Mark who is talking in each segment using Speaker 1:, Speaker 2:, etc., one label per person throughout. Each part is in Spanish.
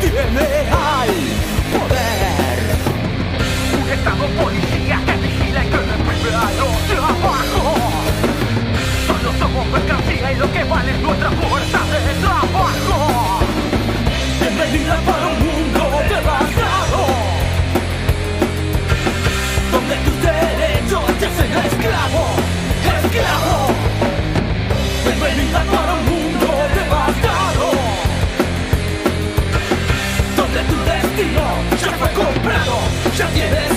Speaker 1: tiene al poder. Un estado policía que vigila y que reprime a los de abajo. Solo somos mercancía y lo que vale es nuestra fuerza de trabajo. Bienvenida para un mundo devastado. Donde tus derechos te hacen
Speaker 2: Just your it.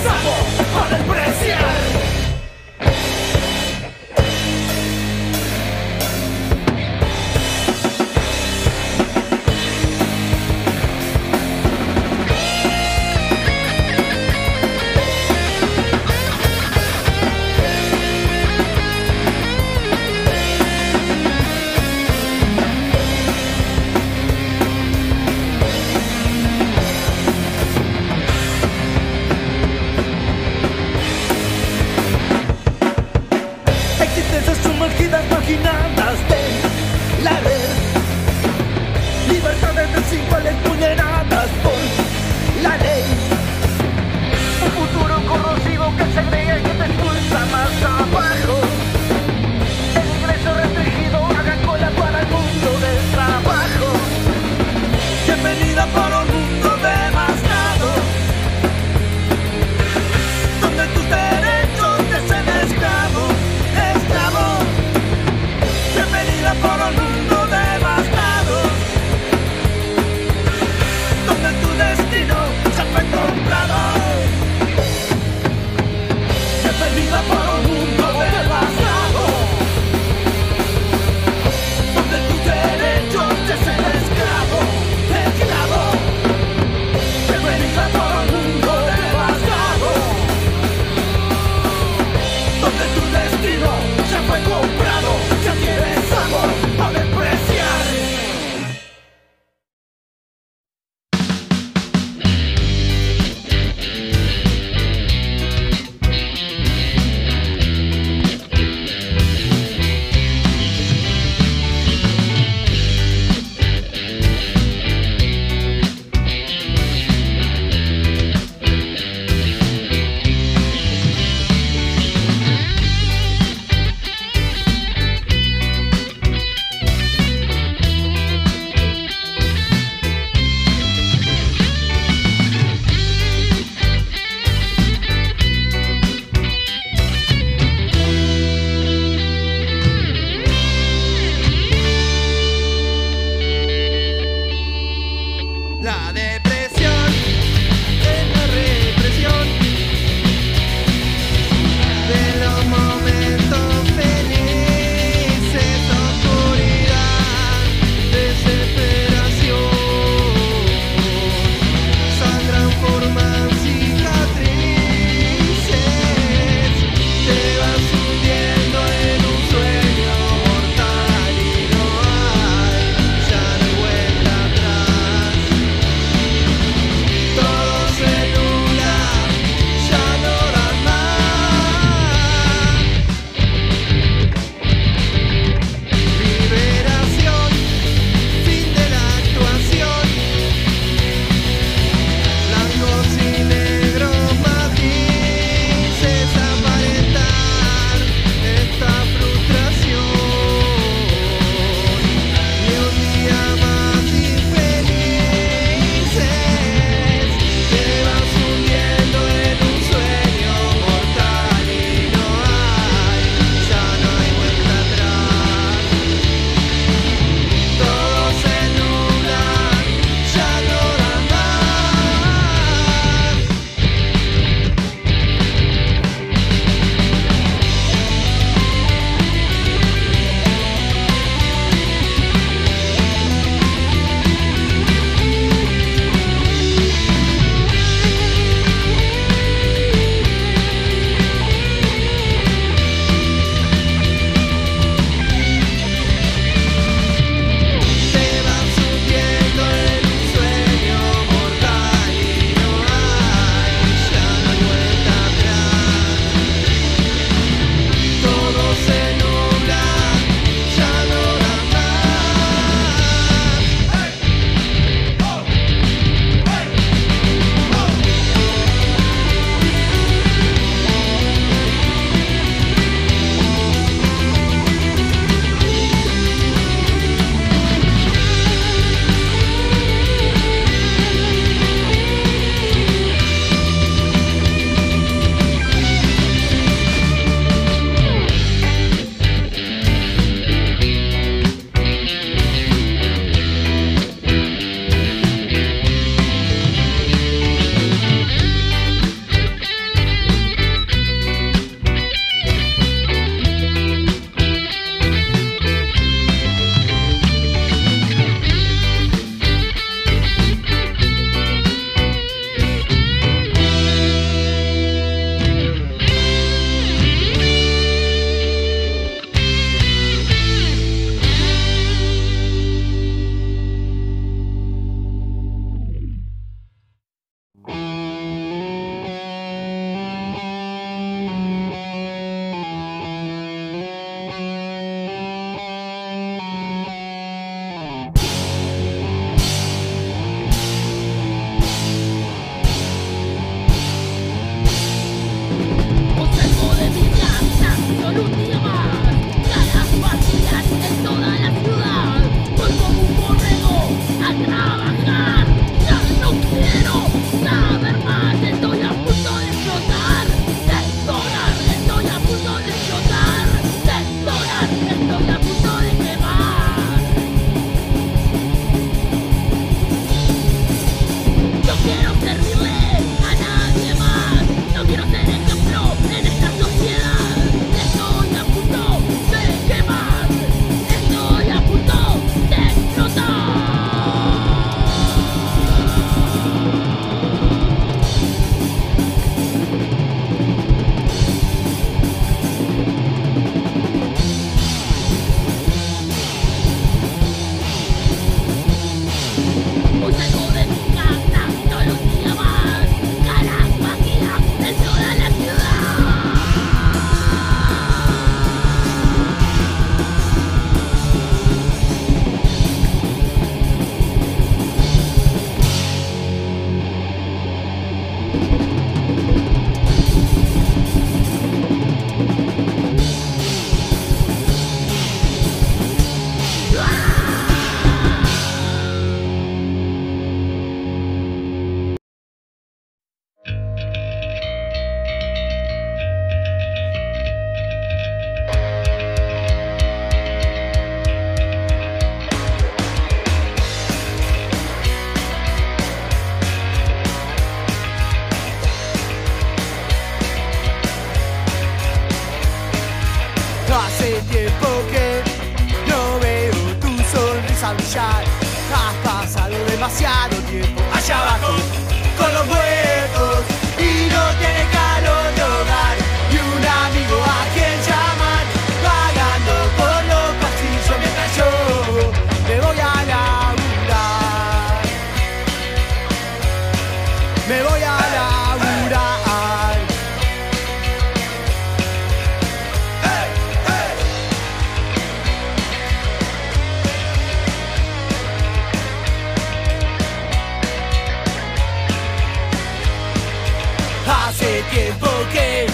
Speaker 2: tiempo que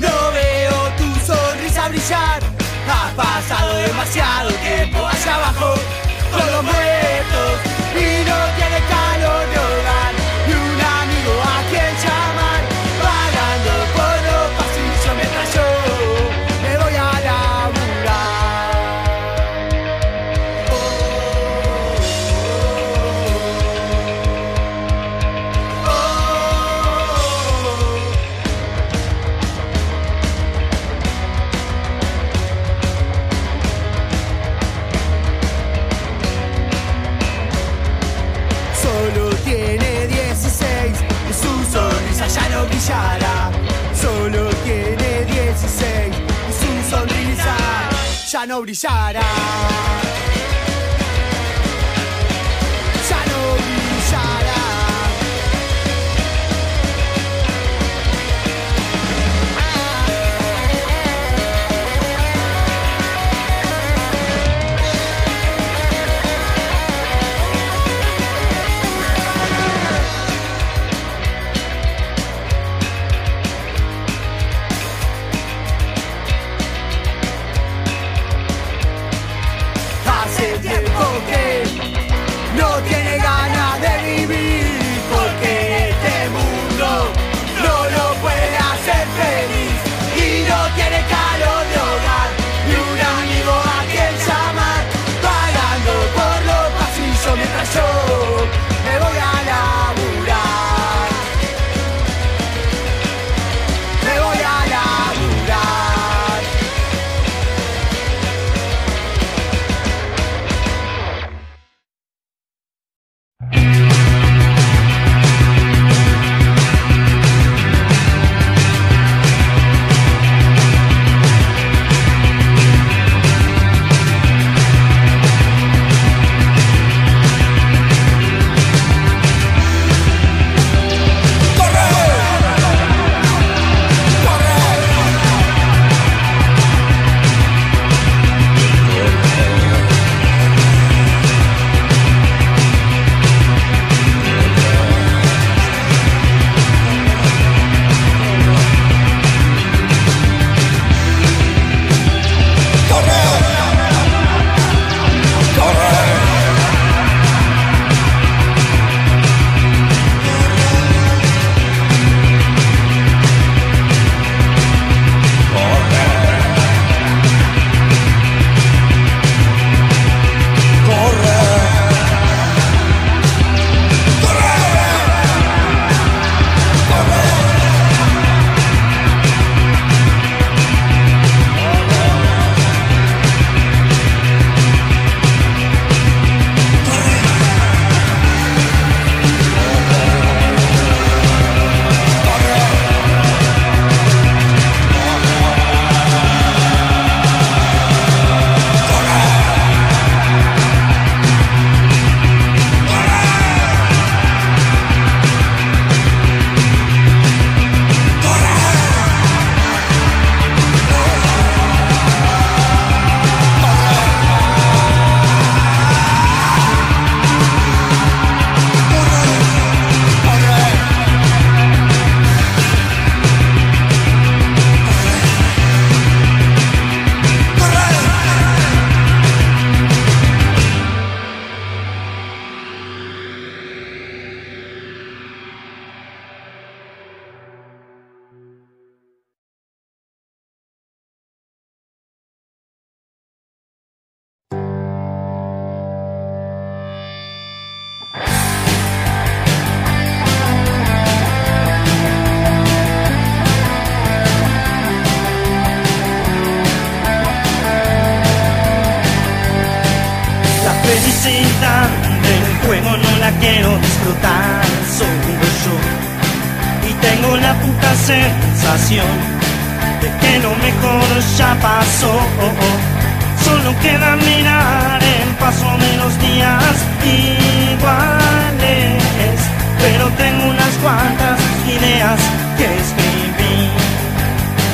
Speaker 2: no veo tu sonrisa brillar. Ha pasado demasiado tiempo hacia abajo con los muertos y no tiene ya no brillará.
Speaker 3: Felicidad del juego no la quiero disfrutar, solo yo. Y tengo la puta sensación de que lo mejor ya pasó. Solo queda mirar el paso de los días iguales. Pero tengo unas cuantas ideas que escribir.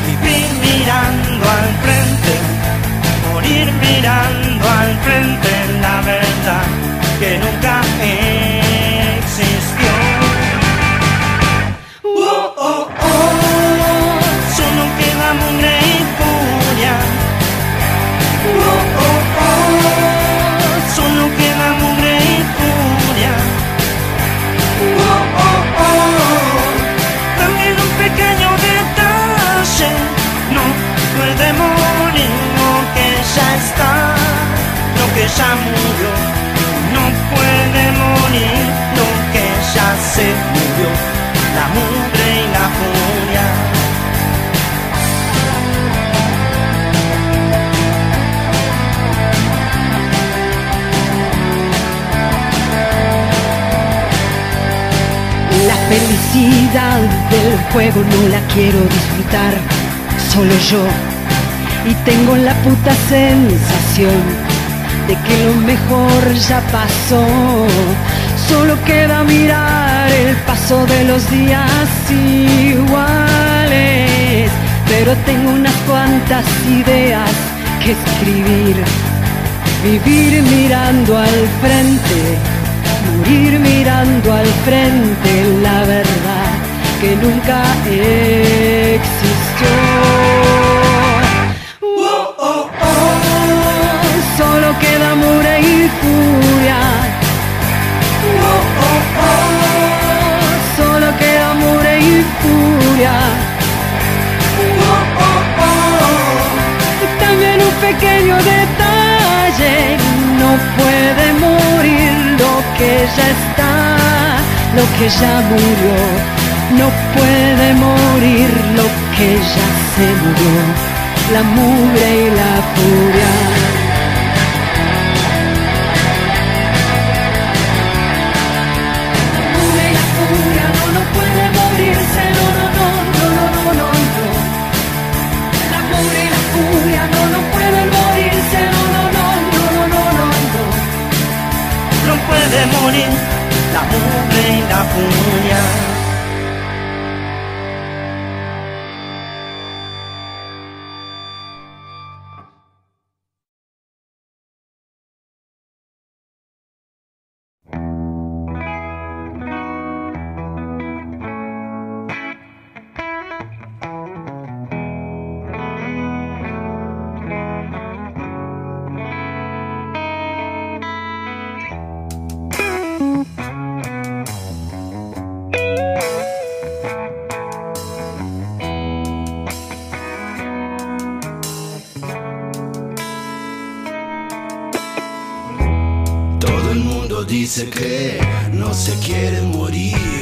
Speaker 3: Vivir mirando al frente, morir mirando al frente, la verdad que nunca ya murió. No puede morir lo que ya se murió. La mugre y la furia.
Speaker 4: La felicidad del juego no la quiero disfrutar, solo yo. Y tengo la puta sensación de que lo mejor ya pasó. Solo queda mirar el paso de los días iguales. Pero tengo unas cuantas ideas que escribir. Vivir mirando al frente morir mirando al frente la verdad que nunca existió. Queda mure y furia. Oh, oh, oh, solo queda mure y furia. Oh, oh, oh, y también un pequeño detalle no puede morir lo que ya está, lo que ya murió. No puede morir lo que ya se murió, la mugre y la furia. Cune, da nuvem da punha. se cree, no
Speaker 5: se quiere morir.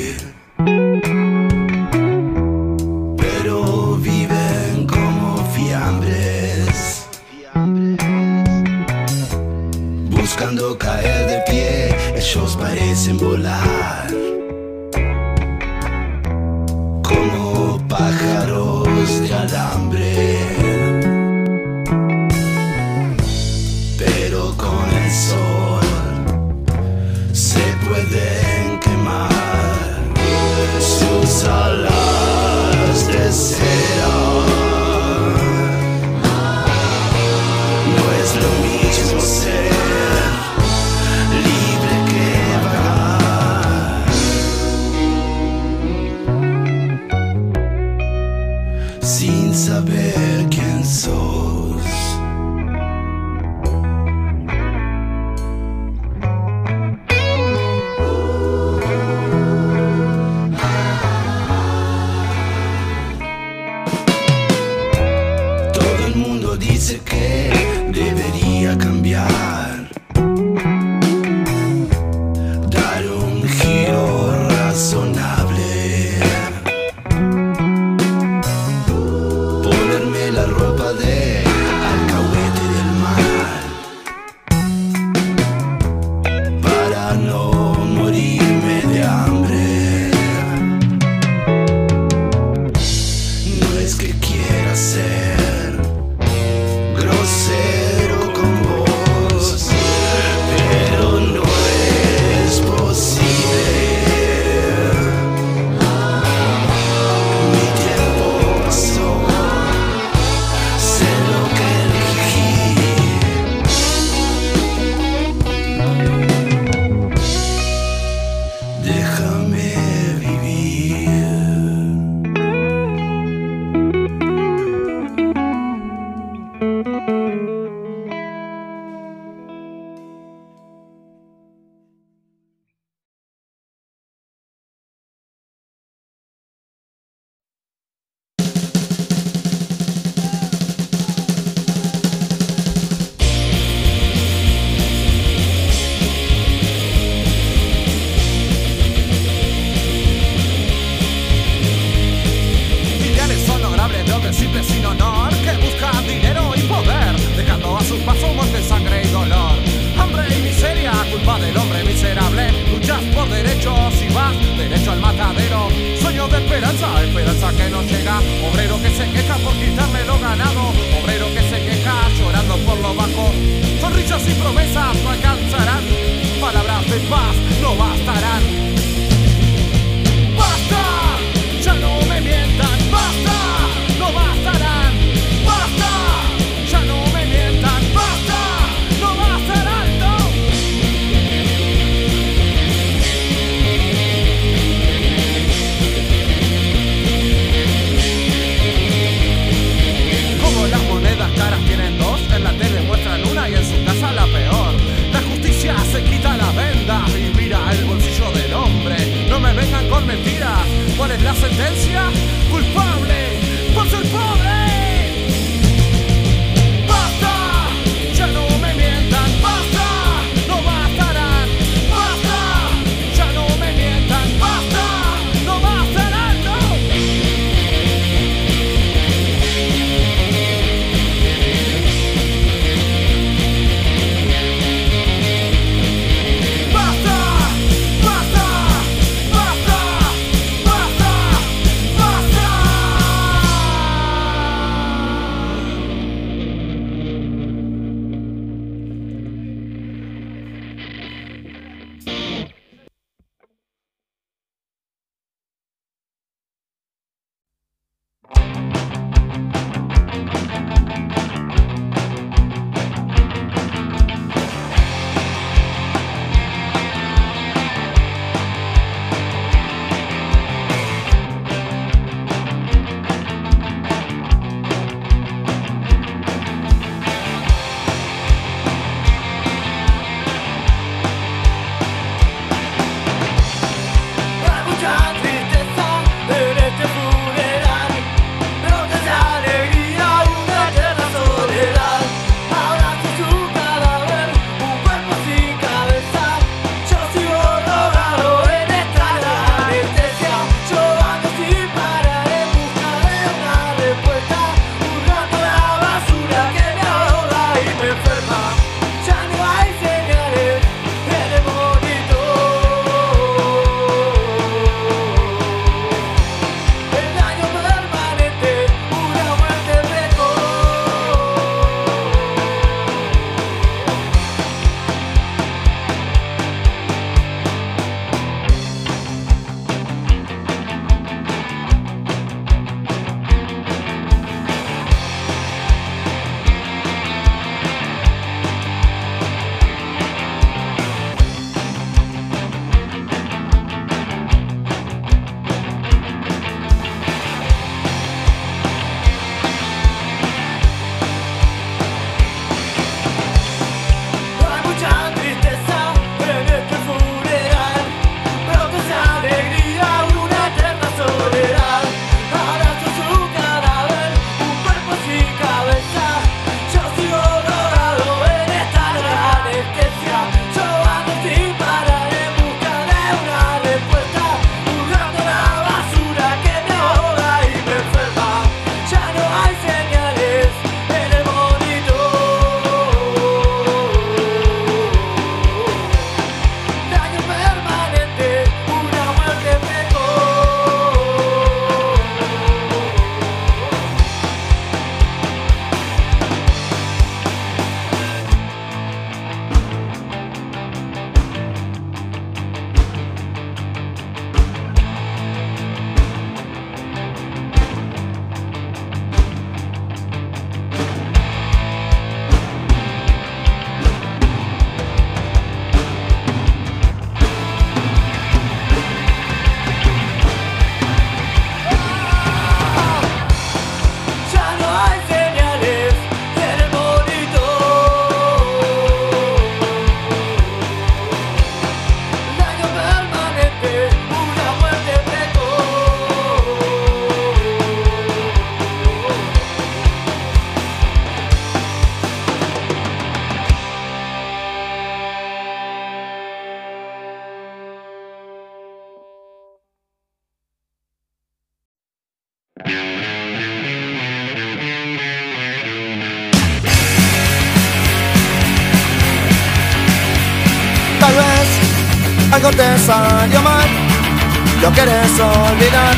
Speaker 5: quieres olvidar.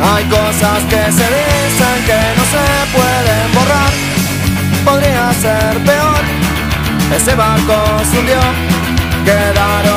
Speaker 5: Hay cosas que se dicen que no se pueden borrar. Podría ser peor,
Speaker 3: ese barco se hundió, quedaron.